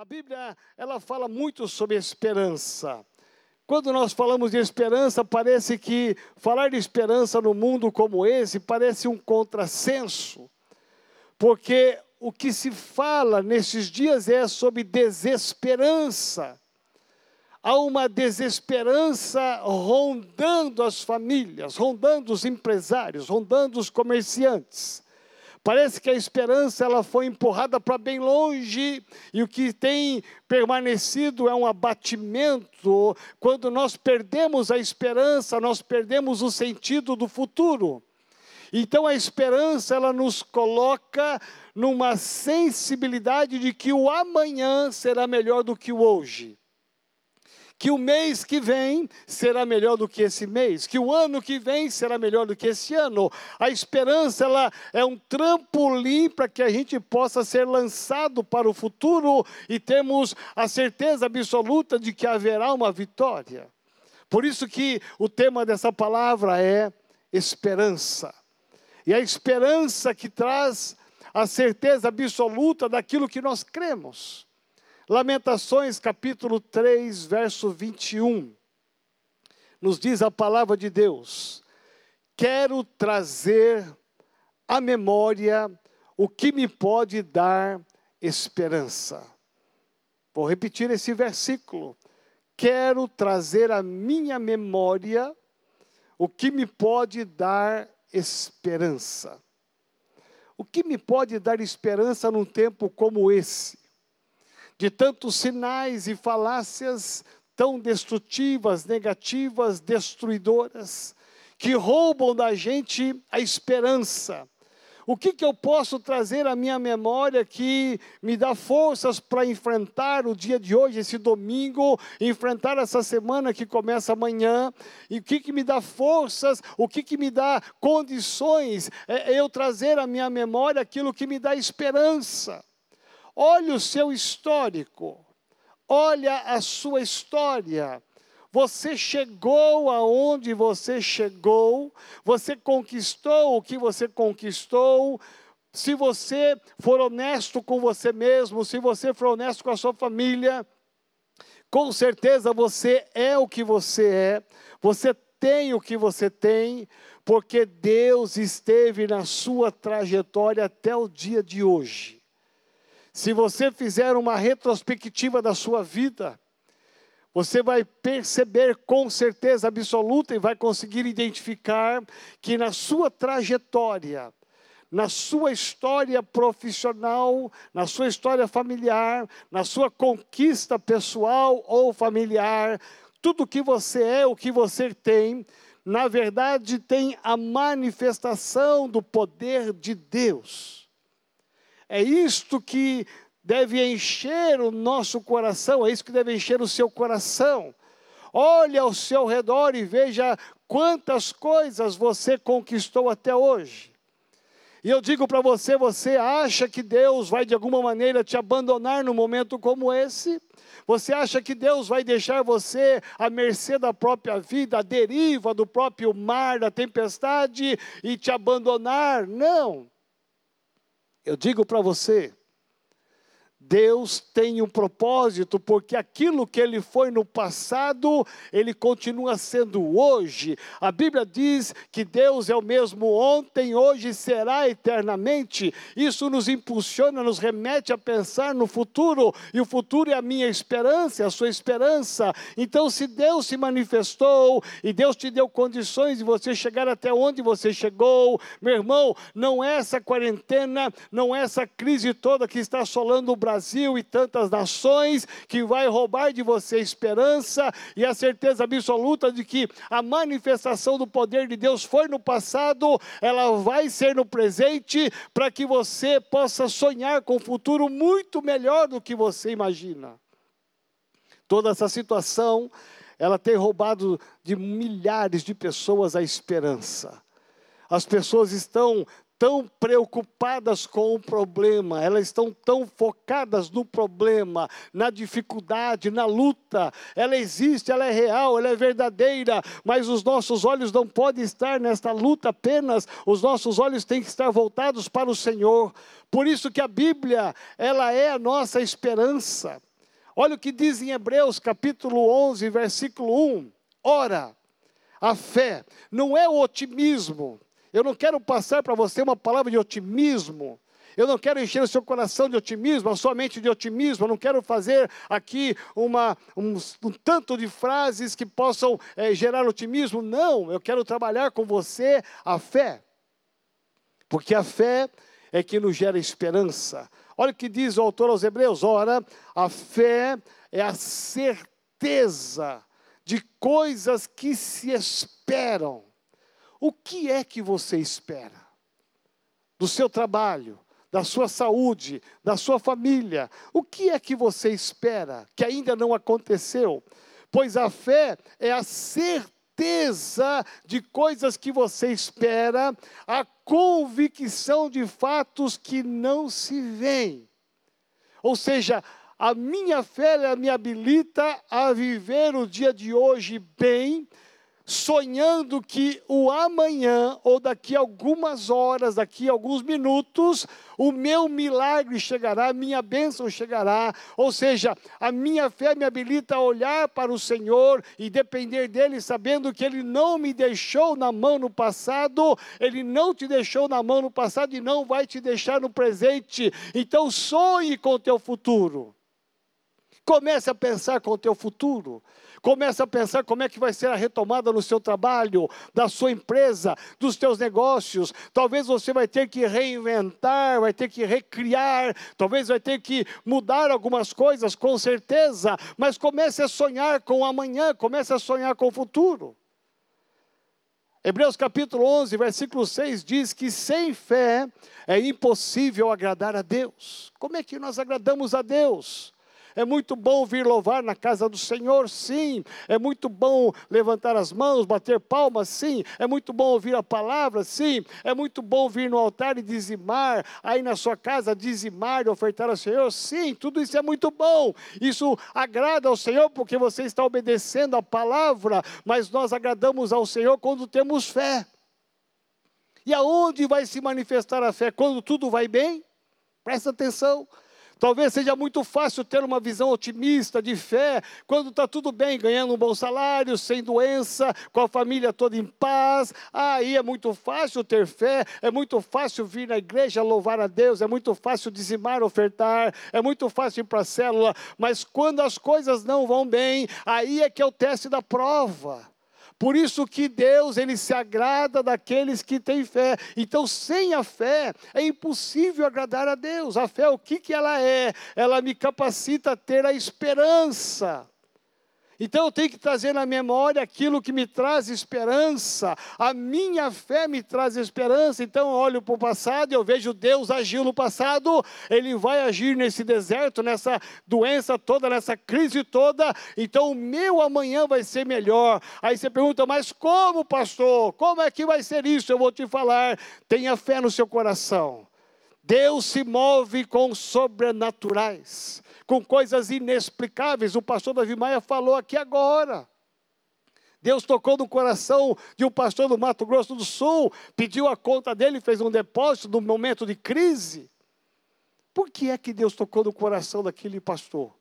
A Bíblia, ela fala muito sobre esperança. Quando nós falamos de esperança, parece que falar de esperança no mundo como esse parece um contrassenso. Porque o que se fala nesses dias é sobre desesperança. Há uma desesperança rondando as famílias, rondando os empresários, rondando os comerciantes. Parece que a esperança ela foi empurrada para bem longe e o que tem permanecido é um abatimento. Quando nós perdemos a esperança, nós perdemos o sentido do futuro. Então a esperança ela nos coloca numa sensibilidade de que o amanhã será melhor do que o hoje que o mês que vem será melhor do que esse mês, que o ano que vem será melhor do que esse ano. A esperança ela é um trampolim para que a gente possa ser lançado para o futuro e temos a certeza absoluta de que haverá uma vitória. Por isso que o tema dessa palavra é esperança. E a esperança que traz a certeza absoluta daquilo que nós cremos. Lamentações capítulo 3, verso 21, nos diz a palavra de Deus: Quero trazer à memória o que me pode dar esperança. Vou repetir esse versículo. Quero trazer à minha memória o que me pode dar esperança. O que me pode dar esperança num tempo como esse? De tantos sinais e falácias tão destrutivas, negativas, destruidoras, que roubam da gente a esperança. O que, que eu posso trazer à minha memória que me dá forças para enfrentar o dia de hoje, esse domingo, enfrentar essa semana que começa amanhã? E o que, que me dá forças, o que, que me dá condições? É, é eu trazer à minha memória aquilo que me dá esperança. Olhe o seu histórico, olha a sua história. Você chegou aonde você chegou, você conquistou o que você conquistou. Se você for honesto com você mesmo, se você for honesto com a sua família, com certeza você é o que você é, você tem o que você tem, porque Deus esteve na sua trajetória até o dia de hoje. Se você fizer uma retrospectiva da sua vida, você vai perceber com certeza absoluta e vai conseguir identificar que na sua trajetória, na sua história profissional, na sua história familiar, na sua conquista pessoal ou familiar, tudo que você é, o que você tem, na verdade tem a manifestação do poder de Deus. É isto que deve encher o nosso coração, é isso que deve encher o seu coração. Olhe ao seu redor e veja quantas coisas você conquistou até hoje. E eu digo para você: você acha que Deus vai de alguma maneira te abandonar num momento como esse? Você acha que Deus vai deixar você à mercê da própria vida, à deriva do próprio mar, da tempestade e te abandonar? Não. Eu digo para você, Deus tem um propósito, porque aquilo que ele foi no passado, ele continua sendo hoje. A Bíblia diz que Deus é o mesmo ontem, hoje e será eternamente. Isso nos impulsiona, nos remete a pensar no futuro, e o futuro é a minha esperança, é a sua esperança. Então, se Deus se manifestou e Deus te deu condições de você chegar até onde você chegou, meu irmão, não é essa quarentena, não é essa crise toda que está assolando o Brasil Brasil e tantas nações, que vai roubar de você a esperança e a certeza absoluta de que a manifestação do poder de Deus foi no passado, ela vai ser no presente, para que você possa sonhar com um futuro muito melhor do que você imagina. Toda essa situação, ela tem roubado de milhares de pessoas a esperança. As pessoas estão tão preocupadas com o problema, elas estão tão focadas no problema, na dificuldade, na luta. Ela existe, ela é real, ela é verdadeira, mas os nossos olhos não podem estar nesta luta apenas, os nossos olhos têm que estar voltados para o Senhor. Por isso que a Bíblia, ela é a nossa esperança. Olha o que diz em Hebreus capítulo 11, versículo 1. Ora, a fé não é o otimismo. Eu não quero passar para você uma palavra de otimismo. Eu não quero encher o seu coração de otimismo, a sua mente de otimismo. Eu não quero fazer aqui uma, um, um tanto de frases que possam é, gerar otimismo. Não, eu quero trabalhar com você a fé. Porque a fé é que nos gera esperança. Olha o que diz o autor aos Hebreus: ora, a fé é a certeza de coisas que se esperam. O que é que você espera? Do seu trabalho, da sua saúde, da sua família. O que é que você espera que ainda não aconteceu? Pois a fé é a certeza de coisas que você espera, a convicção de fatos que não se veem. Ou seja, a minha fé me habilita a viver o dia de hoje bem, sonhando que o amanhã, ou daqui a algumas horas, daqui a alguns minutos, o meu milagre chegará, a minha bênção chegará. Ou seja, a minha fé me habilita a olhar para o Senhor e depender dEle, sabendo que Ele não me deixou na mão no passado, Ele não te deixou na mão no passado e não vai te deixar no presente. Então sonhe com o teu futuro. Comece a pensar com o teu futuro. Comece a pensar como é que vai ser a retomada no seu trabalho, da sua empresa, dos teus negócios. Talvez você vai ter que reinventar, vai ter que recriar, talvez vai ter que mudar algumas coisas, com certeza, mas comece a sonhar com o amanhã, comece a sonhar com o futuro. Hebreus capítulo 11, versículo 6 diz que sem fé é impossível agradar a Deus. Como é que nós agradamos a Deus? É muito bom vir louvar na casa do Senhor, sim. É muito bom levantar as mãos, bater palmas, sim. É muito bom ouvir a palavra, sim. É muito bom vir no altar e dizimar, aí na sua casa dizimar e ofertar ao Senhor, sim. Tudo isso é muito bom. Isso agrada ao Senhor porque você está obedecendo a palavra, mas nós agradamos ao Senhor quando temos fé. E aonde vai se manifestar a fé? Quando tudo vai bem? Presta atenção. Talvez seja muito fácil ter uma visão otimista, de fé, quando está tudo bem, ganhando um bom salário, sem doença, com a família toda em paz. Aí é muito fácil ter fé, é muito fácil vir na igreja louvar a Deus, é muito fácil dizimar, ofertar, é muito fácil ir para a célula, mas quando as coisas não vão bem, aí é que é o teste da prova. Por isso que Deus, ele se agrada daqueles que têm fé. Então, sem a fé, é impossível agradar a Deus. A fé, o que, que ela é? Ela me capacita a ter a esperança. Então eu tenho que trazer na memória aquilo que me traz esperança. A minha fé me traz esperança. Então eu olho para o passado e eu vejo Deus agiu no passado. Ele vai agir nesse deserto, nessa doença toda, nessa crise toda. Então o meu amanhã vai ser melhor. Aí você pergunta, mas como, pastor? Como é que vai ser isso? Eu vou te falar. Tenha fé no seu coração. Deus se move com sobrenaturais com coisas inexplicáveis. O pastor Davi Maia falou aqui agora. Deus tocou no coração de um pastor do Mato Grosso do Sul, pediu a conta dele, fez um depósito no momento de crise. Por que é que Deus tocou no coração daquele pastor?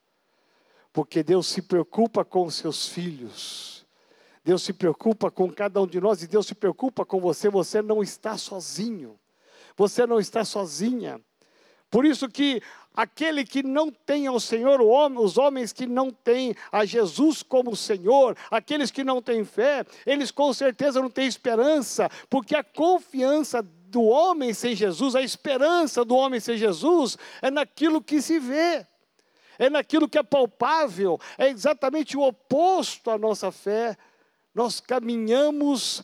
Porque Deus se preocupa com os seus filhos. Deus se preocupa com cada um de nós e Deus se preocupa com você. Você não está sozinho. Você não está sozinha. Por isso que aquele que não tem ao Senhor, os homens que não têm a Jesus como Senhor, aqueles que não têm fé, eles com certeza não têm esperança, porque a confiança do homem sem Jesus, a esperança do homem sem Jesus, é naquilo que se vê, é naquilo que é palpável, é exatamente o oposto à nossa fé. Nós caminhamos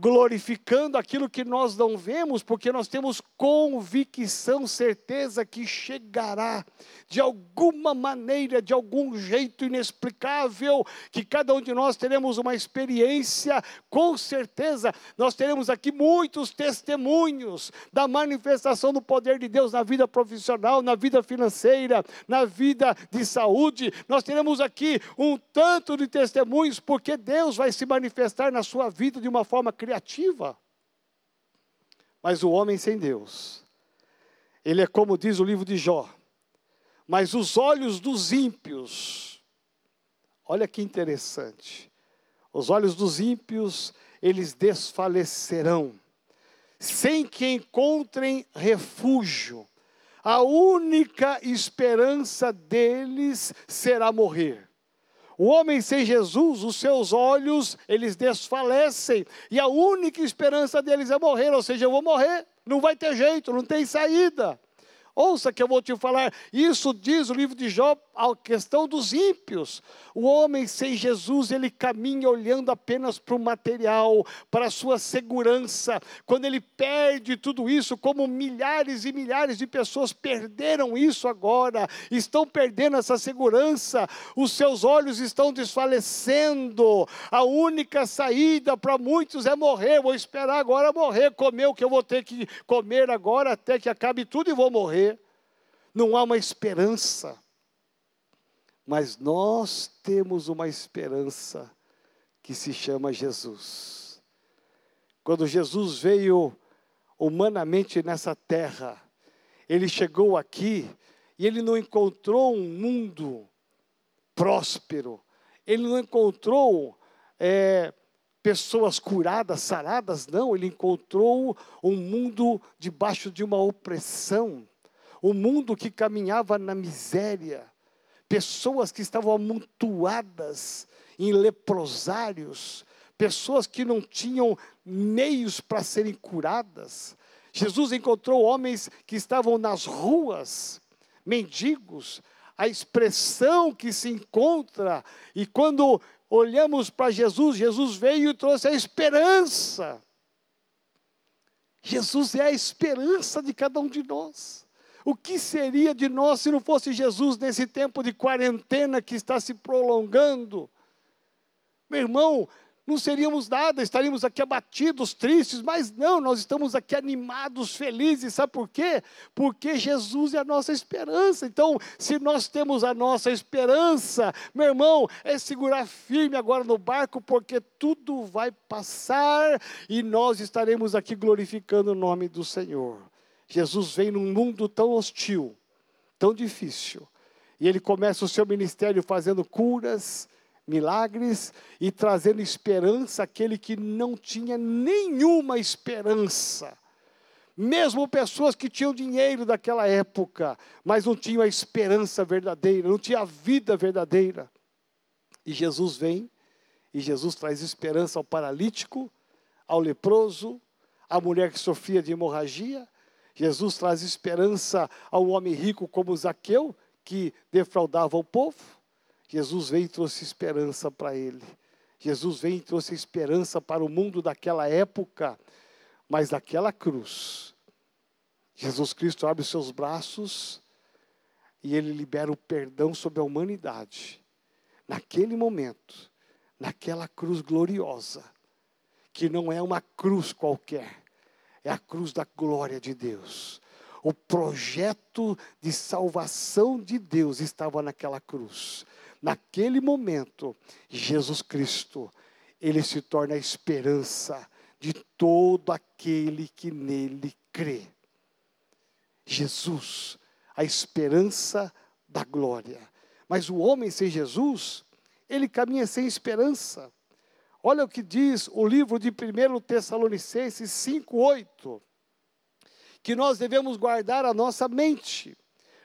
glorificando aquilo que nós não vemos, porque nós temos convicção, certeza que chegará de alguma maneira, de algum jeito inexplicável, que cada um de nós teremos uma experiência, com certeza, nós teremos aqui muitos testemunhos da manifestação do poder de Deus na vida profissional, na vida financeira, na vida de saúde. Nós teremos aqui um tanto de testemunhos, porque Deus vai se manifestar na sua vida de uma forma criativa. Mas o homem sem Deus, ele é como diz o livro de Jó, mas os olhos dos ímpios, olha que interessante, os olhos dos ímpios, eles desfalecerão, sem que encontrem refúgio. A única esperança deles será morrer. O homem sem Jesus, os seus olhos, eles desfalecem, e a única esperança deles é morrer, ou seja, eu vou morrer, não vai ter jeito, não tem saída. Ouça que eu vou te falar, isso diz o livro de Jó, a questão dos ímpios. O homem sem Jesus, ele caminha olhando apenas para o material, para a sua segurança. Quando ele perde tudo isso, como milhares e milhares de pessoas perderam isso agora, estão perdendo essa segurança, os seus olhos estão desfalecendo. A única saída para muitos é morrer. Vou esperar agora morrer, comer o que eu vou ter que comer agora até que acabe tudo e vou morrer. Não há uma esperança. Mas nós temos uma esperança que se chama Jesus. Quando Jesus veio humanamente nessa terra, ele chegou aqui e ele não encontrou um mundo próspero, ele não encontrou é, pessoas curadas, saradas, não, ele encontrou um mundo debaixo de uma opressão, um mundo que caminhava na miséria, pessoas que estavam amontoadas em leprosários, pessoas que não tinham meios para serem curadas. Jesus encontrou homens que estavam nas ruas, mendigos, a expressão que se encontra, e quando olhamos para Jesus, Jesus veio e trouxe a esperança. Jesus é a esperança de cada um de nós. O que seria de nós se não fosse Jesus nesse tempo de quarentena que está se prolongando? Meu irmão, não seríamos nada, estaríamos aqui abatidos, tristes, mas não, nós estamos aqui animados, felizes, sabe por quê? Porque Jesus é a nossa esperança. Então, se nós temos a nossa esperança, meu irmão, é segurar firme agora no barco, porque tudo vai passar e nós estaremos aqui glorificando o nome do Senhor. Jesus vem num mundo tão hostil, tão difícil, e ele começa o seu ministério fazendo curas, milagres e trazendo esperança àquele que não tinha nenhuma esperança. Mesmo pessoas que tinham dinheiro daquela época, mas não tinham a esperança verdadeira, não tinha a vida verdadeira. E Jesus vem, e Jesus traz esperança ao paralítico, ao leproso, à mulher que sofria de hemorragia, Jesus traz esperança ao homem rico como Zaqueu, que defraudava o povo. Jesus veio e trouxe esperança para ele. Jesus veio e trouxe esperança para o mundo daquela época, mas daquela cruz. Jesus Cristo abre os seus braços e ele libera o perdão sobre a humanidade. Naquele momento, naquela cruz gloriosa, que não é uma cruz qualquer, é a cruz da glória de Deus. O projeto de salvação de Deus estava naquela cruz. Naquele momento, Jesus Cristo, ele se torna a esperança de todo aquele que nele crê. Jesus, a esperança da glória. Mas o homem sem Jesus, ele caminha sem esperança. Olha o que diz o livro de 1 Tessalonicenses 5,8. Que nós devemos guardar a nossa mente.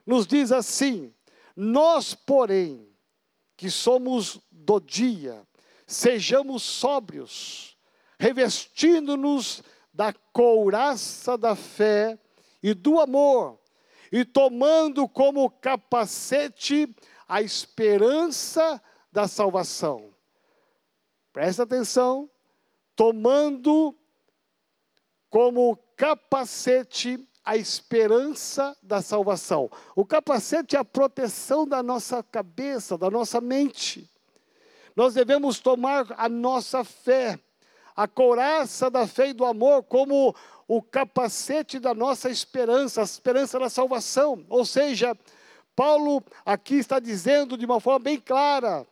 Nos diz assim: Nós, porém, que somos do dia, sejamos sóbrios, revestindo-nos da couraça da fé e do amor, e tomando como capacete a esperança da salvação. Presta atenção, tomando como capacete a esperança da salvação. O capacete é a proteção da nossa cabeça, da nossa mente. Nós devemos tomar a nossa fé, a couraça da fé e do amor, como o capacete da nossa esperança, a esperança da salvação. Ou seja, Paulo aqui está dizendo de uma forma bem clara: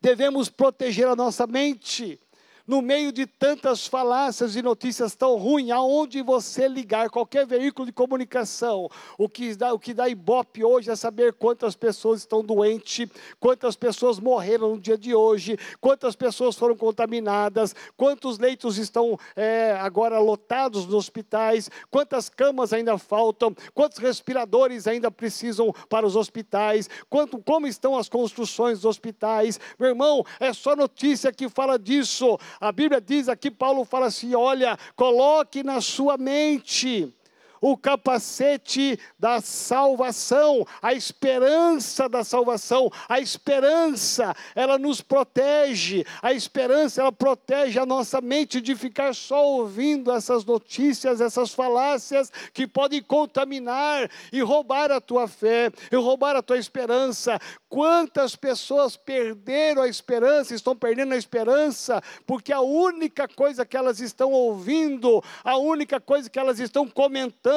devemos proteger a nossa mente. No meio de tantas falácias e notícias tão ruins, aonde você ligar, qualquer veículo de comunicação, o que dá, o que dá ibope hoje é saber quantas pessoas estão doentes, quantas pessoas morreram no dia de hoje, quantas pessoas foram contaminadas, quantos leitos estão é, agora lotados nos hospitais, quantas camas ainda faltam, quantos respiradores ainda precisam para os hospitais, quanto, como estão as construções dos hospitais. Meu irmão, é só notícia que fala disso. A Bíblia diz aqui, Paulo fala assim: olha, coloque na sua mente o capacete da salvação, a esperança da salvação. A esperança, ela nos protege. A esperança, ela protege a nossa mente de ficar só ouvindo essas notícias, essas falácias que podem contaminar e roubar a tua fé, e roubar a tua esperança. Quantas pessoas perderam a esperança, estão perdendo a esperança, porque a única coisa que elas estão ouvindo, a única coisa que elas estão comentando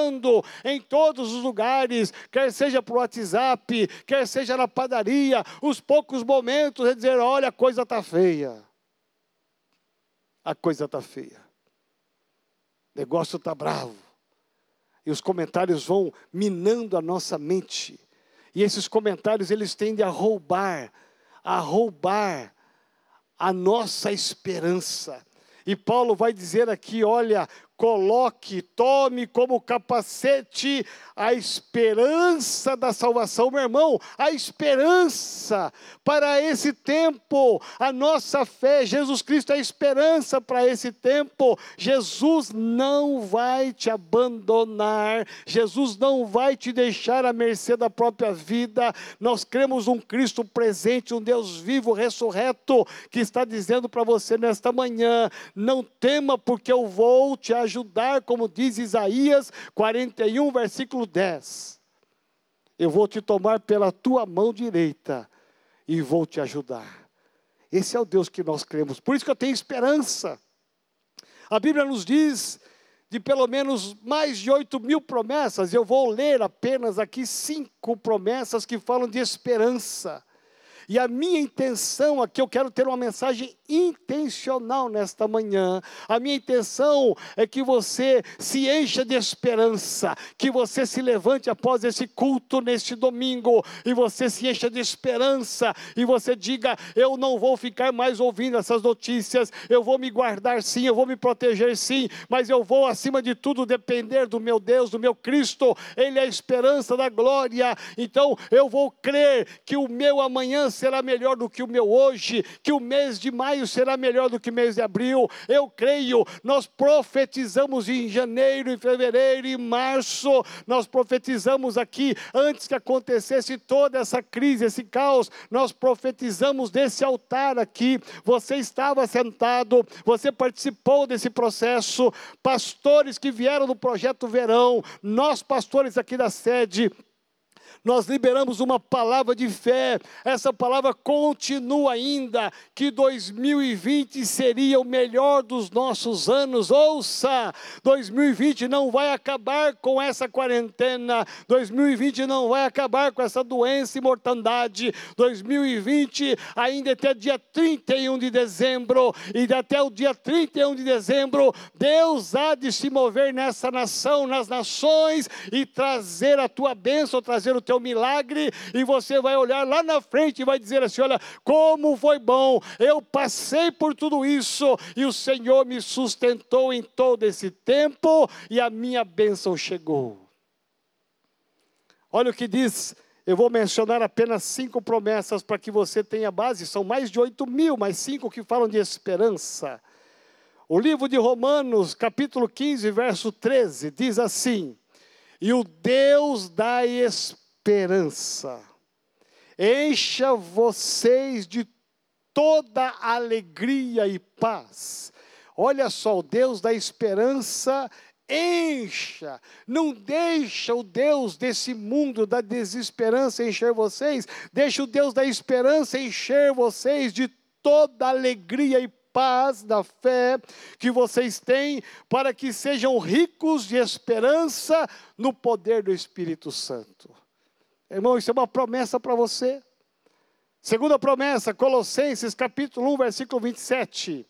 em todos os lugares, quer seja por WhatsApp, quer seja na padaria, os poucos momentos é dizer: olha, a coisa está feia. A coisa está feia. O negócio está bravo. E os comentários vão minando a nossa mente e esses comentários eles tendem a roubar, a roubar a nossa esperança. E Paulo vai dizer aqui: olha, coloque, tome como capacete a esperança da salvação, meu irmão, a esperança para esse tempo, a nossa fé, Jesus Cristo é a esperança para esse tempo. Jesus não vai te abandonar, Jesus não vai te deixar à mercê da própria vida. Nós cremos um Cristo presente, um Deus vivo, ressurreto, que está dizendo para você nesta manhã: não tema, porque eu vou te ajudar ajudar, como diz Isaías 41, versículo 10. Eu vou te tomar pela tua mão direita e vou te ajudar. Esse é o Deus que nós cremos. Por isso que eu tenho esperança. A Bíblia nos diz de pelo menos mais de 8 mil promessas. Eu vou ler apenas aqui cinco promessas que falam de esperança. E a minha intenção aqui, eu quero ter uma mensagem intencional nesta manhã. A minha intenção é que você se encha de esperança, que você se levante após esse culto neste domingo e você se encha de esperança e você diga: Eu não vou ficar mais ouvindo essas notícias, eu vou me guardar sim, eu vou me proteger sim, mas eu vou acima de tudo depender do meu Deus, do meu Cristo, Ele é a esperança da glória. Então eu vou crer que o meu amanhã será melhor do que o meu hoje, que o mês de maio será melhor do que o mês de abril. Eu creio, nós profetizamos em janeiro, em fevereiro, em março, nós profetizamos aqui, antes que acontecesse toda essa crise, esse caos, nós profetizamos desse altar aqui. Você estava sentado, você participou desse processo, pastores que vieram do projeto Verão, nós pastores aqui da sede, nós liberamos uma palavra de fé, essa palavra continua ainda, que 2020 seria o melhor dos nossos anos. Ouça, 2020 não vai acabar com essa quarentena, 2020 não vai acabar com essa doença e mortandade, 2020 ainda até dia 31 de dezembro, e até o dia 31 de dezembro, Deus há de se mover nessa nação, nas nações, e trazer a tua bênção, trazer o teu teu milagre, e você vai olhar lá na frente e vai dizer assim: Olha, como foi bom, eu passei por tudo isso, e o Senhor me sustentou em todo esse tempo, e a minha bênção chegou. Olha o que diz eu vou mencionar apenas cinco promessas para que você tenha base. São mais de oito mil, mas cinco que falam de esperança. O livro de Romanos, capítulo 15, verso 13, diz assim: E o Deus da esperança esperança. Encha vocês de toda alegria e paz. Olha só, o Deus da esperança encha, não deixa o Deus desse mundo da desesperança encher vocês, deixa o Deus da esperança encher vocês de toda alegria e paz da fé que vocês têm, para que sejam ricos de esperança no poder do Espírito Santo. Irmão, isso é uma promessa para você. Segunda promessa, Colossenses capítulo 1, versículo 27.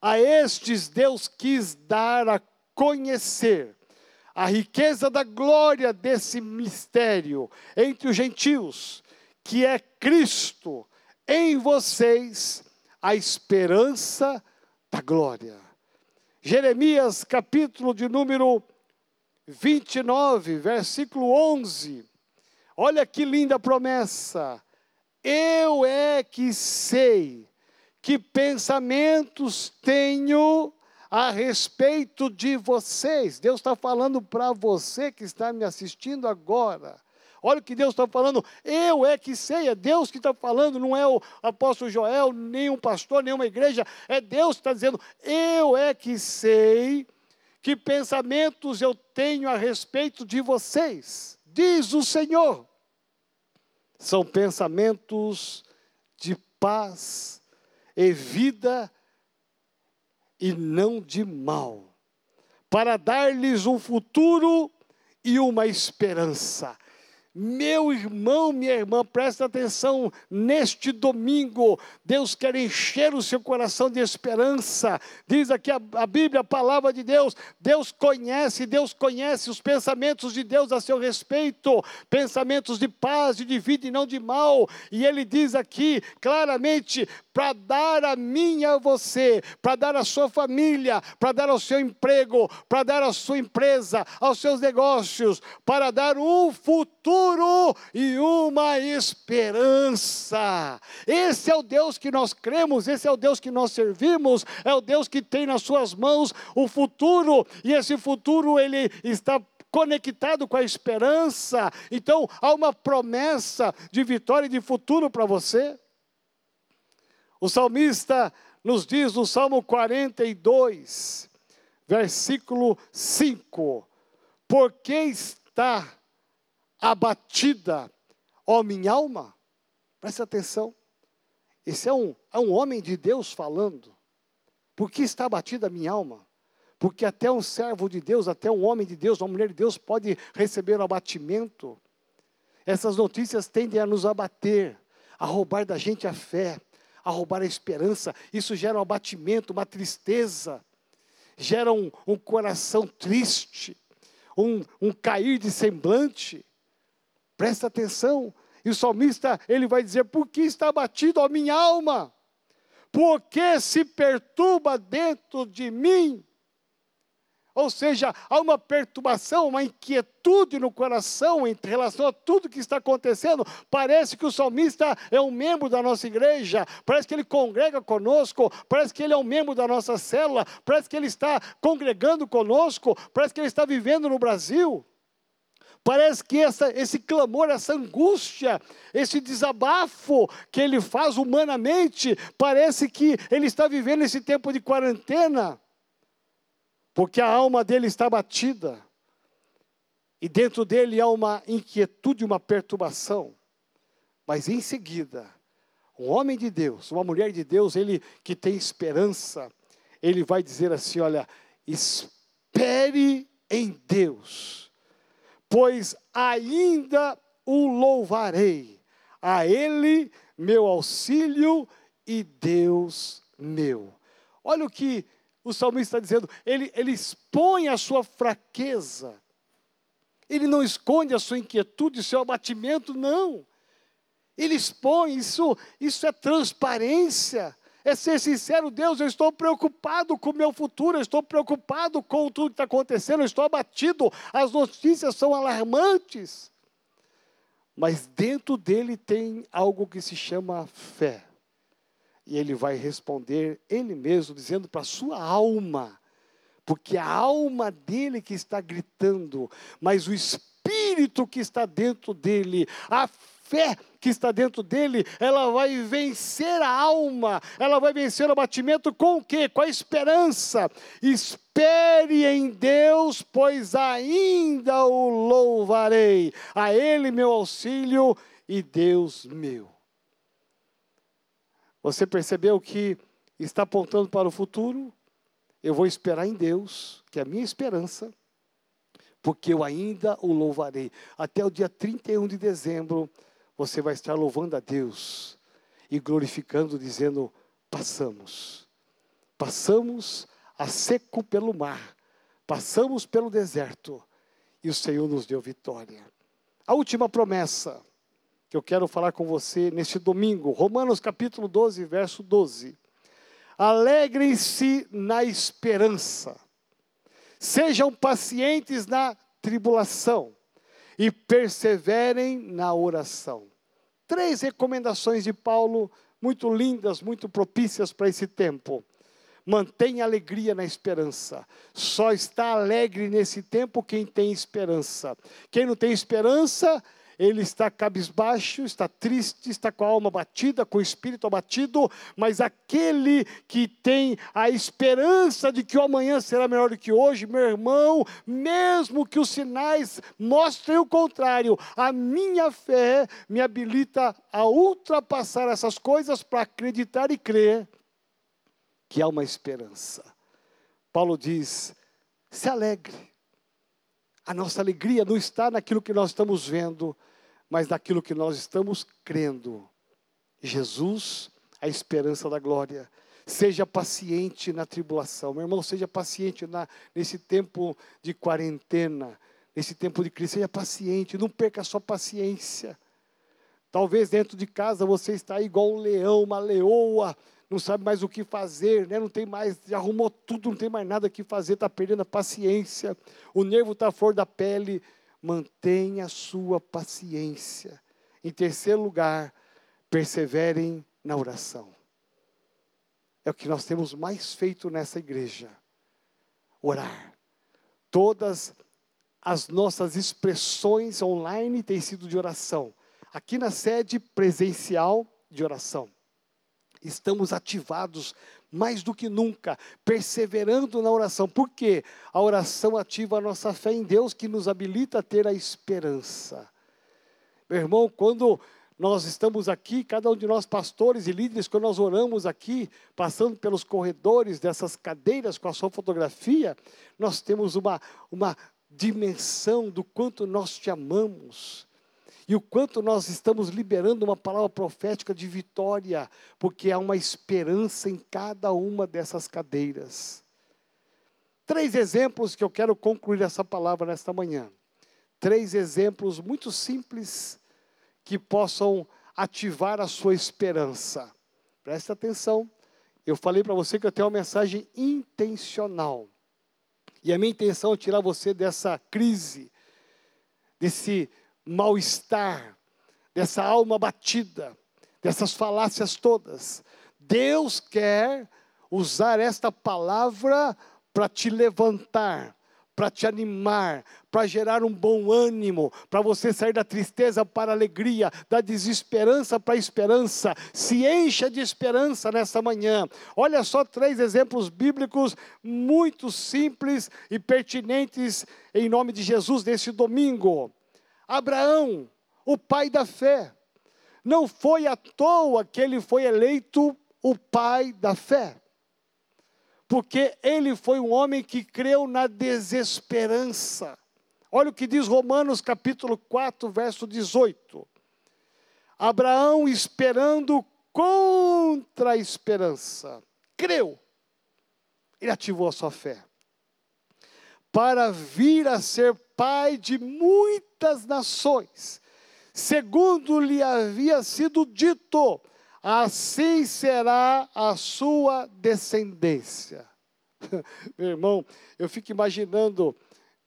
A estes Deus quis dar a conhecer a riqueza da glória desse mistério entre os gentios, que é Cristo em vocês, a esperança da glória. Jeremias, capítulo de número 29, versículo 11. Olha que linda promessa. Eu é que sei que pensamentos tenho a respeito de vocês. Deus está falando para você que está me assistindo agora. Olha o que Deus está falando. Eu é que sei, é Deus que está falando, não é o apóstolo Joel, nem um pastor, nem uma igreja. É Deus que está dizendo: Eu é que sei que pensamentos eu tenho a respeito de vocês, diz o Senhor. São pensamentos de paz e vida e não de mal, para dar-lhes um futuro e uma esperança. Meu irmão, minha irmã, presta atenção neste domingo. Deus quer encher o seu coração de esperança. Diz aqui a, a, Bíblia, a palavra de Deus. Deus conhece, Deus conhece os pensamentos de Deus a seu respeito, pensamentos de paz e de vida e não de mal. E ele diz aqui claramente: para dar a mim a você, para dar a sua família, para dar ao seu emprego, para dar à sua empresa, aos seus negócios, para dar um futuro e uma esperança. Esse é o Deus que nós cremos, esse é o Deus que nós servimos, é o Deus que tem nas suas mãos o futuro, e esse futuro ele está conectado com a esperança. Então, há uma promessa de vitória e de futuro para você. O salmista nos diz no Salmo 42, versículo 5: Por que está abatida, ó minha alma? Preste atenção. Esse é um, é um homem de Deus falando. Por que está abatida a minha alma? Porque até um servo de Deus, até um homem de Deus, uma mulher de Deus pode receber o abatimento. Essas notícias tendem a nos abater, a roubar da gente a fé, a roubar a esperança. Isso gera um abatimento, uma tristeza, gera um, um coração triste, um, um cair de semblante. Presta atenção. E o salmista, ele vai dizer: Por que está abatido a minha alma? Por que se perturba dentro de mim? Ou seja, há uma perturbação, uma inquietude no coração em relação a tudo que está acontecendo. Parece que o salmista é um membro da nossa igreja, parece que ele congrega conosco, parece que ele é um membro da nossa célula, parece que ele está congregando conosco, parece que ele está vivendo no Brasil. Parece que essa, esse clamor, essa angústia, esse desabafo que ele faz humanamente, parece que ele está vivendo esse tempo de quarentena porque a alma dele está batida, e dentro dele há uma inquietude, uma perturbação. Mas em seguida, um homem de Deus, uma mulher de Deus, ele que tem esperança, ele vai dizer assim: olha, espere em Deus, pois ainda o louvarei, a Ele meu auxílio e Deus meu. Olha o que o salmista está dizendo, ele, ele expõe a sua fraqueza. Ele não esconde a sua inquietude, o seu abatimento, não. Ele expõe, isso, isso é transparência. É ser sincero, Deus, eu estou preocupado com o meu futuro, eu estou preocupado com tudo que está acontecendo, eu estou abatido, as notícias são alarmantes. Mas dentro dele tem algo que se chama fé. E ele vai responder ele mesmo, dizendo para a sua alma, porque a alma dele que está gritando, mas o espírito que está dentro dele, a fé que está dentro dele, ela vai vencer a alma, ela vai vencer o abatimento com o quê? Com a esperança. Espere em Deus, pois ainda o louvarei. A Ele meu auxílio e Deus meu. Você percebeu que está apontando para o futuro? Eu vou esperar em Deus, que é a minha esperança, porque eu ainda o louvarei. Até o dia 31 de dezembro, você vai estar louvando a Deus e glorificando, dizendo: passamos. Passamos a seco pelo mar, passamos pelo deserto e o Senhor nos deu vitória. A última promessa que eu quero falar com você neste domingo, Romanos capítulo 12, verso 12. Alegrem-se na esperança, sejam pacientes na tribulação e perseverem na oração. Três recomendações de Paulo muito lindas, muito propícias para esse tempo. Mantenha alegria na esperança. Só está alegre nesse tempo quem tem esperança. Quem não tem esperança, ele está cabisbaixo, está triste, está com a alma batida, com o espírito abatido, mas aquele que tem a esperança de que o amanhã será melhor do que hoje, meu irmão, mesmo que os sinais mostrem o contrário, a minha fé me habilita a ultrapassar essas coisas para acreditar e crer que há uma esperança. Paulo diz: se alegre. A nossa alegria não está naquilo que nós estamos vendo, mas naquilo que nós estamos crendo. Jesus, a esperança da glória. Seja paciente na tribulação. Meu irmão, seja paciente na, nesse tempo de quarentena, nesse tempo de crise. Seja paciente, não perca a sua paciência. Talvez dentro de casa você está igual um leão, uma leoa, não sabe mais o que fazer, né? não tem mais, arrumou tudo, não tem mais nada que fazer, está perdendo a paciência, o nervo está fora da pele mantenha a sua paciência. Em terceiro lugar, perseverem na oração. É o que nós temos mais feito nessa igreja. Orar. Todas as nossas expressões online têm sido de oração. Aqui na sede presencial de oração. Estamos ativados mais do que nunca, perseverando na oração. Por quê? A oração ativa a nossa fé em Deus, que nos habilita a ter a esperança. Meu irmão, quando nós estamos aqui, cada um de nós, pastores e líderes, quando nós oramos aqui, passando pelos corredores dessas cadeiras com a sua fotografia, nós temos uma, uma dimensão do quanto nós te amamos e o quanto nós estamos liberando uma palavra profética de vitória, porque há uma esperança em cada uma dessas cadeiras. Três exemplos que eu quero concluir essa palavra nesta manhã. Três exemplos muito simples que possam ativar a sua esperança. Presta atenção. Eu falei para você que eu tenho uma mensagem intencional. E a minha intenção é tirar você dessa crise, desse mal-estar, dessa alma batida, dessas falácias todas. Deus quer usar esta palavra para te levantar, para te animar, para gerar um bom ânimo, para você sair da tristeza para a alegria, da desesperança para a esperança. Se encha de esperança nessa manhã. Olha só três exemplos bíblicos muito simples e pertinentes em nome de Jesus nesse domingo. Abraão, o pai da fé. Não foi à toa que ele foi eleito o pai da fé. Porque ele foi um homem que creu na desesperança. Olha o que diz Romanos capítulo 4, verso 18. Abraão esperando contra a esperança, creu, ele ativou a sua fé, para vir a ser pai de muitas nações, segundo lhe havia sido dito, assim será a sua descendência. Meu irmão, eu fico imaginando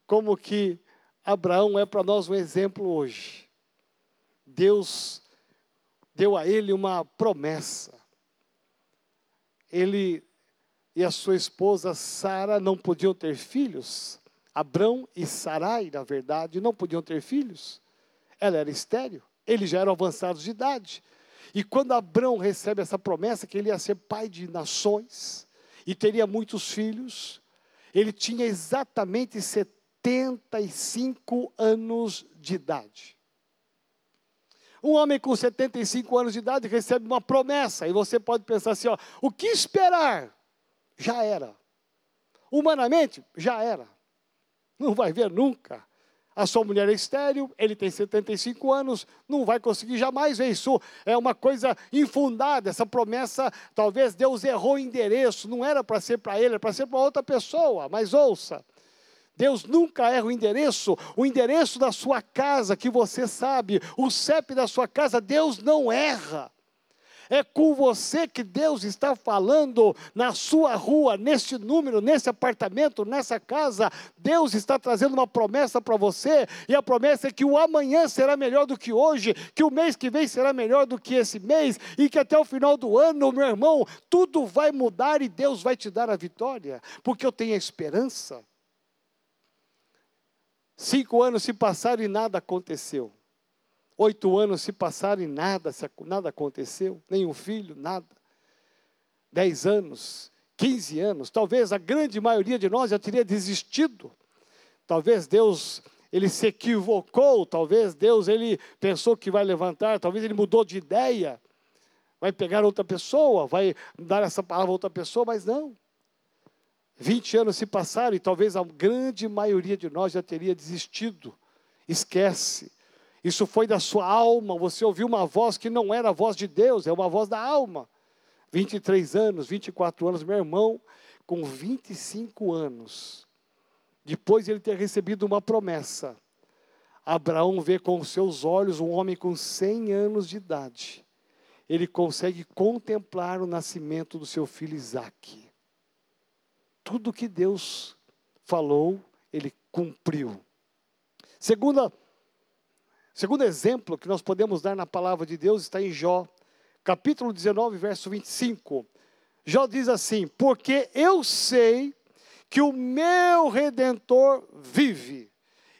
como que Abraão é para nós um exemplo hoje. Deus deu a ele uma promessa. Ele e a sua esposa Sara não podiam ter filhos, Abrão e Sarai, na verdade, não podiam ter filhos. Ela era estéril, eles já eram avançados de idade. E quando Abrão recebe essa promessa que ele ia ser pai de nações e teria muitos filhos, ele tinha exatamente 75 anos de idade. Um homem com 75 anos de idade recebe uma promessa, e você pode pensar assim: ó, o que esperar? Já era. Humanamente, já era não vai ver nunca. a sua mulher é estéril, ele tem 75 anos, não vai conseguir jamais ver isso. É uma coisa infundada, essa promessa, talvez Deus errou o endereço, não era para ser para ele, era para ser para outra pessoa, mas ouça. Deus nunca erra o endereço, o endereço da sua casa que você sabe, o CEP da sua casa, Deus não erra. É com você que Deus está falando na sua rua, nesse número, nesse apartamento, nessa casa. Deus está trazendo uma promessa para você, e a promessa é que o amanhã será melhor do que hoje, que o mês que vem será melhor do que esse mês, e que até o final do ano, meu irmão, tudo vai mudar e Deus vai te dar a vitória, porque eu tenho a esperança. Cinco anos se passaram e nada aconteceu. Oito anos se passaram e nada, nada aconteceu, nenhum filho, nada. Dez anos, quinze anos, talvez a grande maioria de nós já teria desistido. Talvez Deus ele se equivocou, talvez Deus ele pensou que vai levantar, talvez ele mudou de ideia, vai pegar outra pessoa, vai dar essa palavra a outra pessoa, mas não. Vinte anos se passaram e talvez a grande maioria de nós já teria desistido. Esquece. Isso foi da sua alma, você ouviu uma voz que não era a voz de Deus, é uma voz da alma. 23 anos, 24 anos, meu irmão, com 25 anos, depois de ele ter recebido uma promessa, Abraão vê com seus olhos um homem com 100 anos de idade. Ele consegue contemplar o nascimento do seu filho Isaque. Tudo que Deus falou, ele cumpriu. Segunda Segundo exemplo que nós podemos dar na palavra de Deus está em Jó, capítulo 19, verso 25. Jó diz assim: Porque eu sei que o meu redentor vive,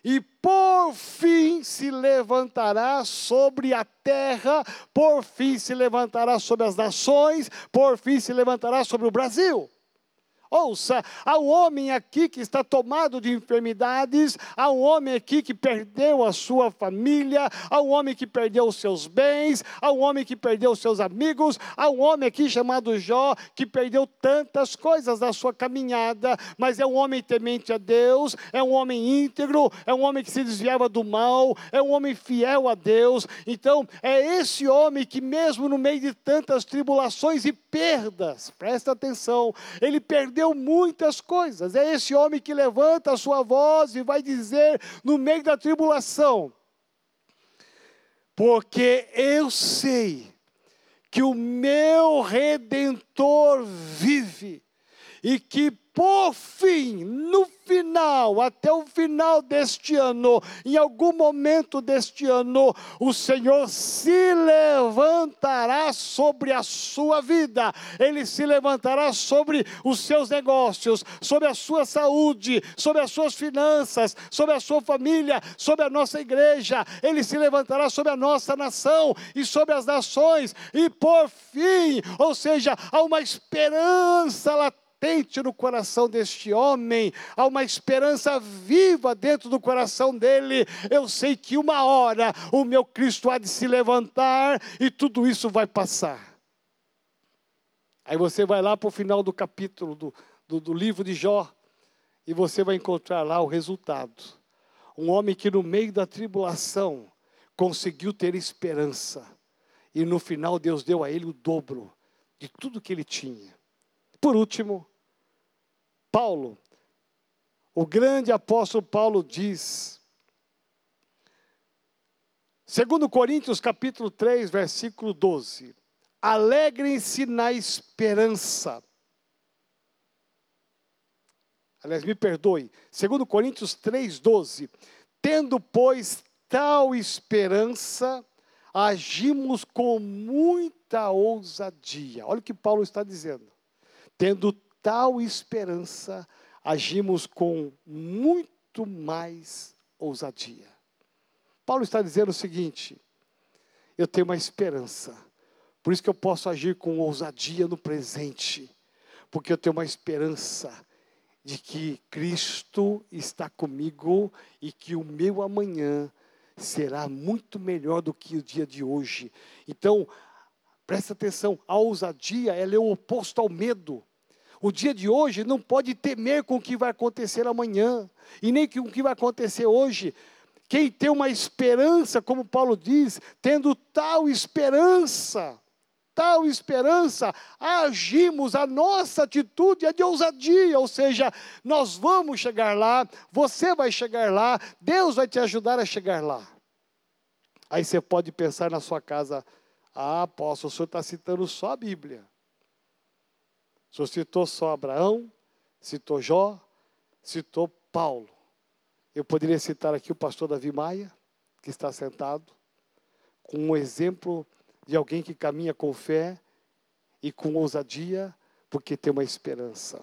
e por fim se levantará sobre a terra, por fim se levantará sobre as nações, por fim se levantará sobre o Brasil. Ouça, há um homem aqui que está tomado de enfermidades, há um homem aqui que perdeu a sua família, há um homem que perdeu os seus bens, há um homem que perdeu os seus amigos, há um homem aqui chamado Jó que perdeu tantas coisas na sua caminhada, mas é um homem temente a Deus, é um homem íntegro, é um homem que se desviava do mal, é um homem fiel a Deus. Então, é esse homem que, mesmo no meio de tantas tribulações e perdas, presta atenção, ele perdeu perdeu muitas coisas. É esse homem que levanta a sua voz e vai dizer no meio da tribulação: Porque eu sei que o meu redentor vive e que por fim, no final, até o final deste ano, em algum momento deste ano, o Senhor se levantará sobre a sua vida, Ele se levantará sobre os seus negócios, sobre a sua saúde, sobre as suas finanças, sobre a sua família, sobre a nossa igreja, Ele se levantará sobre a nossa nação e sobre as nações, e por fim, ou seja, há uma esperança latente latente no coração deste homem, há uma esperança viva dentro do coração dele. Eu sei que uma hora o meu Cristo há de se levantar e tudo isso vai passar. Aí você vai lá para o final do capítulo do, do, do livro de Jó e você vai encontrar lá o resultado. Um homem que no meio da tribulação conseguiu ter esperança. E no final Deus deu a ele o dobro de tudo que ele tinha. Por último, Paulo, o grande apóstolo Paulo diz, segundo Coríntios capítulo 3, versículo 12, alegrem-se na esperança. Aliás, me perdoe, segundo Coríntios 3, 12, tendo, pois, tal esperança, agimos com muita ousadia. Olha o que Paulo está dizendo. Tendo tal esperança, agimos com muito mais ousadia. Paulo está dizendo o seguinte: eu tenho uma esperança, por isso que eu posso agir com ousadia no presente, porque eu tenho uma esperança de que Cristo está comigo e que o meu amanhã será muito melhor do que o dia de hoje. Então, presta atenção, a ousadia ela é o oposto ao medo. O dia de hoje não pode temer com o que vai acontecer amanhã, e nem com o que vai acontecer hoje. Quem tem uma esperança, como Paulo diz, tendo tal esperança, tal esperança, agimos, a nossa atitude é de ousadia, ou seja, nós vamos chegar lá, você vai chegar lá, Deus vai te ajudar a chegar lá. Aí você pode pensar na sua casa, ah, apóstolo, o senhor está citando só a Bíblia. Senhor citou só Abraão, citou Jó, citou Paulo. Eu poderia citar aqui o pastor Davi Maia, que está sentado, com um exemplo de alguém que caminha com fé e com ousadia, porque tem uma esperança.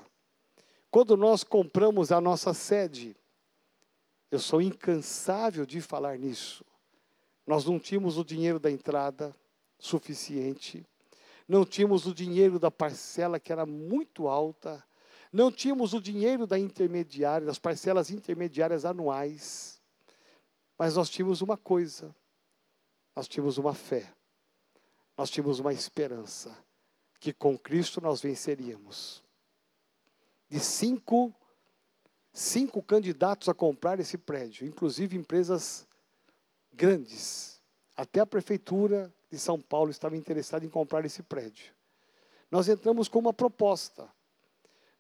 Quando nós compramos a nossa sede, eu sou incansável de falar nisso. Nós não tínhamos o dinheiro da entrada suficiente, não tínhamos o dinheiro da parcela que era muito alta, não tínhamos o dinheiro da intermediária, das parcelas intermediárias anuais, mas nós tínhamos uma coisa, nós tínhamos uma fé. Nós tínhamos uma esperança que com Cristo nós venceríamos. De cinco, cinco candidatos a comprar esse prédio, inclusive empresas grandes, até a prefeitura de São Paulo estava interessada em comprar esse prédio. Nós entramos com uma proposta.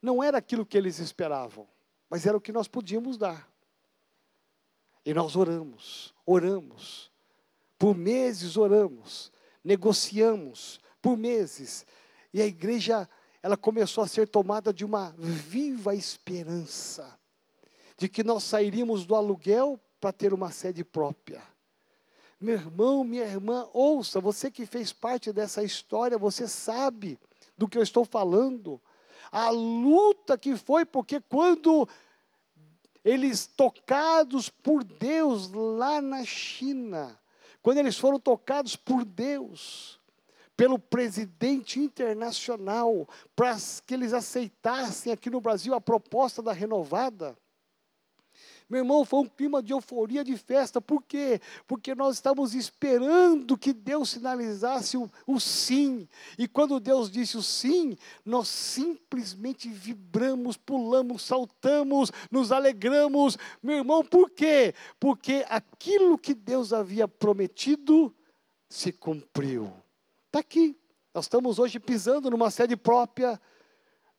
Não era aquilo que eles esperavam, mas era o que nós podíamos dar. E nós oramos, oramos. Por meses oramos negociamos por meses. E a igreja, ela começou a ser tomada de uma viva esperança de que nós sairíamos do aluguel para ter uma sede própria. Meu irmão, minha irmã, ouça, você que fez parte dessa história, você sabe do que eu estou falando. A luta que foi, porque quando eles tocados por Deus lá na China, quando eles foram tocados por Deus, pelo presidente internacional, para que eles aceitassem aqui no Brasil a proposta da renovada, meu irmão, foi um clima de euforia, de festa. Por quê? Porque nós estávamos esperando que Deus sinalizasse o, o, sim. E quando Deus disse o sim, nós simplesmente vibramos, pulamos, saltamos, nos alegramos. Meu irmão, por quê? Porque aquilo que Deus havia prometido se cumpriu. Está aqui. Nós estamos hoje pisando numa sede própria,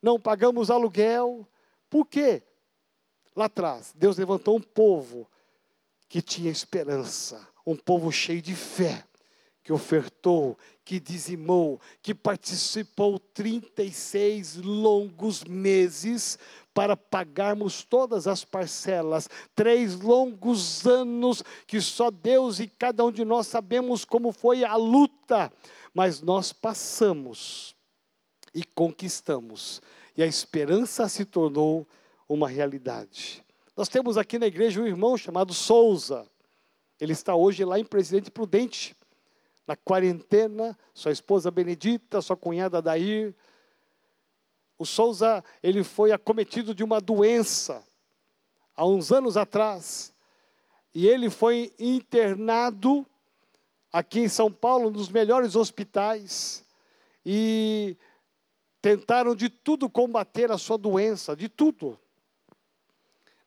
não pagamos aluguel. Por quê? Lá atrás, Deus levantou um povo que tinha esperança, um povo cheio de fé, que ofertou, que dizimou, que participou 36 longos meses para pagarmos todas as parcelas, três longos anos que só Deus e cada um de nós sabemos como foi a luta, mas nós passamos e conquistamos, e a esperança se tornou uma realidade. Nós temos aqui na igreja um irmão chamado Souza. Ele está hoje lá em Presidente Prudente, na quarentena, sua esposa Benedita, sua cunhada Dair. O Souza, ele foi acometido de uma doença há uns anos atrás. E ele foi internado aqui em São Paulo, nos melhores hospitais. E tentaram de tudo combater a sua doença, de tudo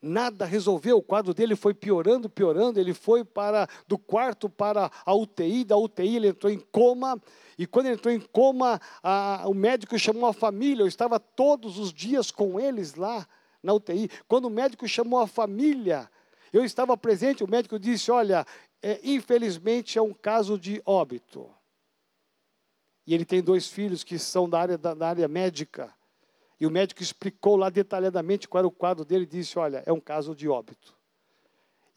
nada resolveu, o quadro dele foi piorando, piorando, ele foi para do quarto para a UTI, da UTI ele entrou em coma, e quando ele entrou em coma, a, o médico chamou a família, eu estava todos os dias com eles lá na UTI. Quando o médico chamou a família, eu estava presente, o médico disse: Olha, é, infelizmente é um caso de óbito. E ele tem dois filhos que são da área, da, da área médica. E o médico explicou lá detalhadamente qual era o quadro dele e disse: Olha, é um caso de óbito.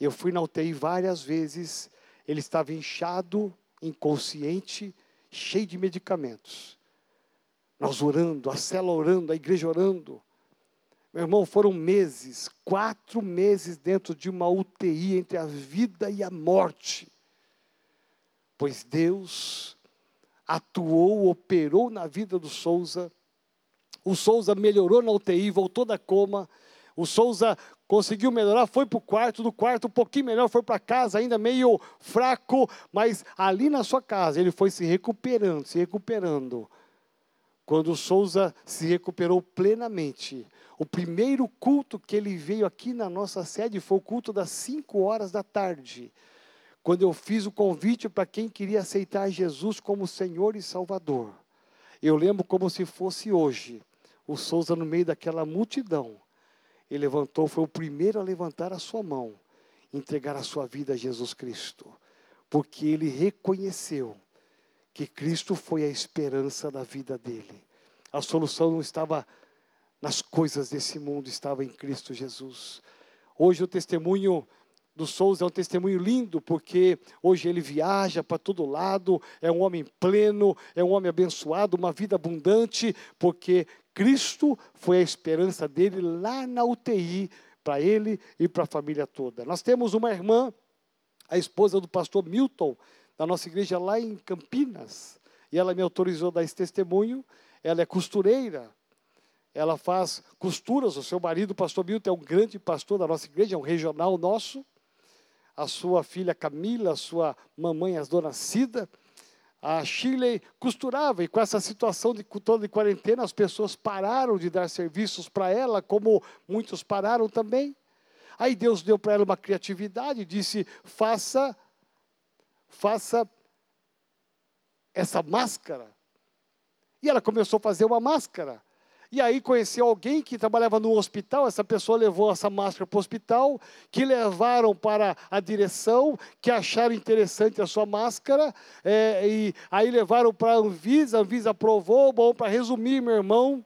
Eu fui na UTI várias vezes, ele estava inchado, inconsciente, cheio de medicamentos. Nós orando, a célula orando, a igreja orando. Meu irmão, foram meses, quatro meses dentro de uma UTI entre a vida e a morte. Pois Deus atuou, operou na vida do Souza o Souza melhorou na UTI, voltou da coma. O Souza conseguiu melhorar, foi para o quarto, do quarto um pouquinho melhor, foi para casa, ainda meio fraco, mas ali na sua casa ele foi se recuperando, se recuperando. Quando o Souza se recuperou plenamente, o primeiro culto que ele veio aqui na nossa sede foi o culto das 5 horas da tarde, quando eu fiz o convite para quem queria aceitar Jesus como Senhor e Salvador. Eu lembro como se fosse hoje, o Souza no meio daquela multidão, ele levantou, foi o primeiro a levantar a sua mão, entregar a sua vida a Jesus Cristo, porque ele reconheceu que Cristo foi a esperança da vida dele. A solução não estava nas coisas desse mundo, estava em Cristo Jesus. Hoje o testemunho do Souza é um testemunho lindo, porque hoje ele viaja para todo lado, é um homem pleno, é um homem abençoado, uma vida abundante, porque Cristo foi a esperança dele lá na UTI, para ele e para a família toda. Nós temos uma irmã, a esposa do pastor Milton, da nossa igreja lá em Campinas, e ela me autorizou a dar esse testemunho. Ela é costureira, ela faz costuras. O seu marido, o pastor Milton, é um grande pastor da nossa igreja, é um regional nosso. A sua filha Camila, a sua mamãe, as dona Cida. A Shirley costurava e com essa situação de toda de quarentena, as pessoas pararam de dar serviços para ela, como muitos pararam também. Aí Deus deu para ela uma criatividade, disse: faça faça essa máscara. E ela começou a fazer uma máscara. E aí conheceu alguém que trabalhava no hospital, essa pessoa levou essa máscara para o hospital, que levaram para a direção, que acharam interessante a sua máscara, é, e aí levaram para a Anvisa, a Anvisa aprovou, bom, para resumir, meu irmão,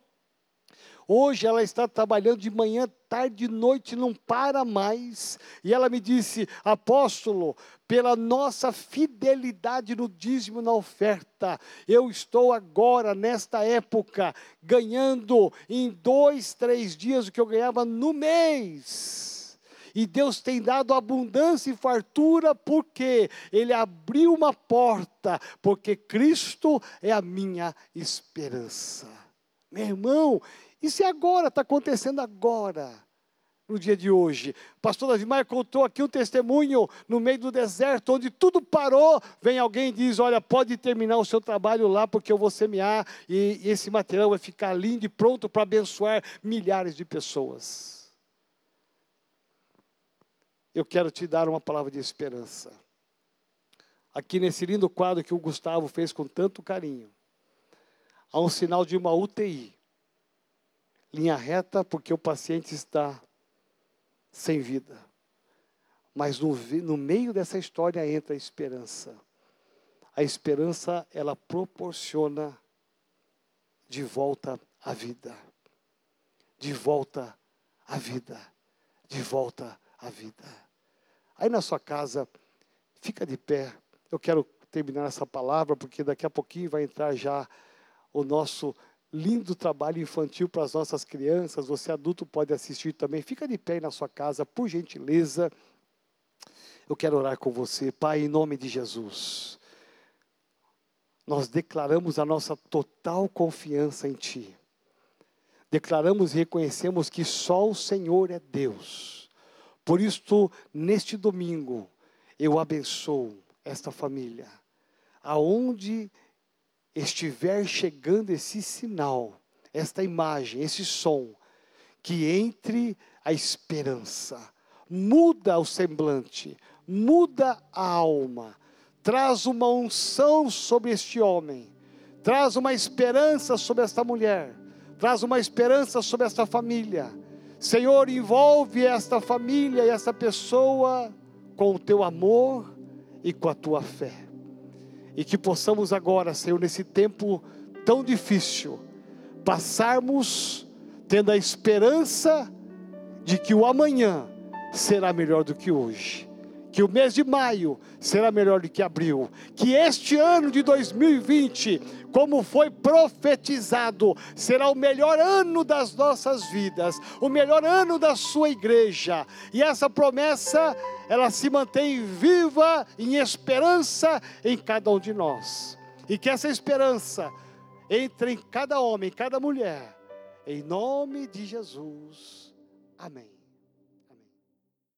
Hoje ela está trabalhando de manhã, tarde e noite, não para mais. E ela me disse: Apóstolo, pela nossa fidelidade no dízimo na oferta, eu estou agora, nesta época, ganhando em dois, três dias o que eu ganhava no mês. E Deus tem dado abundância e fartura, porque Ele abriu uma porta, porque Cristo é a minha esperança. Meu irmão, isso é agora, está acontecendo agora, no dia de hoje. pastor Davi Maia contou aqui um testemunho no meio do deserto, onde tudo parou. Vem alguém e diz: Olha, pode terminar o seu trabalho lá, porque eu vou semear, e, e esse material vai ficar lindo e pronto para abençoar milhares de pessoas. Eu quero te dar uma palavra de esperança. Aqui nesse lindo quadro que o Gustavo fez com tanto carinho, há um sinal de uma UTI linha reta porque o paciente está sem vida. Mas no, no meio dessa história entra a esperança. A esperança, ela proporciona de volta a vida. De volta a vida. De volta a vida. Aí na sua casa, fica de pé. Eu quero terminar essa palavra, porque daqui a pouquinho vai entrar já o nosso lindo trabalho infantil para as nossas crianças. Você adulto pode assistir também. Fica de pé aí na sua casa, por gentileza. Eu quero orar com você, Pai, em nome de Jesus. Nós declaramos a nossa total confiança em Ti. Declaramos e reconhecemos que só o Senhor é Deus. Por isso, neste domingo, eu abençoo esta família. Aonde estiver chegando esse sinal, esta imagem, esse som, que entre a esperança, muda o semblante, muda a alma, traz uma unção sobre este homem, traz uma esperança sobre esta mulher, traz uma esperança sobre esta família. Senhor, envolve esta família e esta pessoa com o teu amor e com a tua fé. E que possamos agora, Senhor, nesse tempo tão difícil, passarmos tendo a esperança de que o amanhã será melhor do que hoje que o mês de maio será melhor do que abril, que este ano de 2020, como foi profetizado, será o melhor ano das nossas vidas, o melhor ano da sua igreja. E essa promessa, ela se mantém viva em esperança em cada um de nós. E que essa esperança entre em cada homem, em cada mulher, em nome de Jesus. Amém.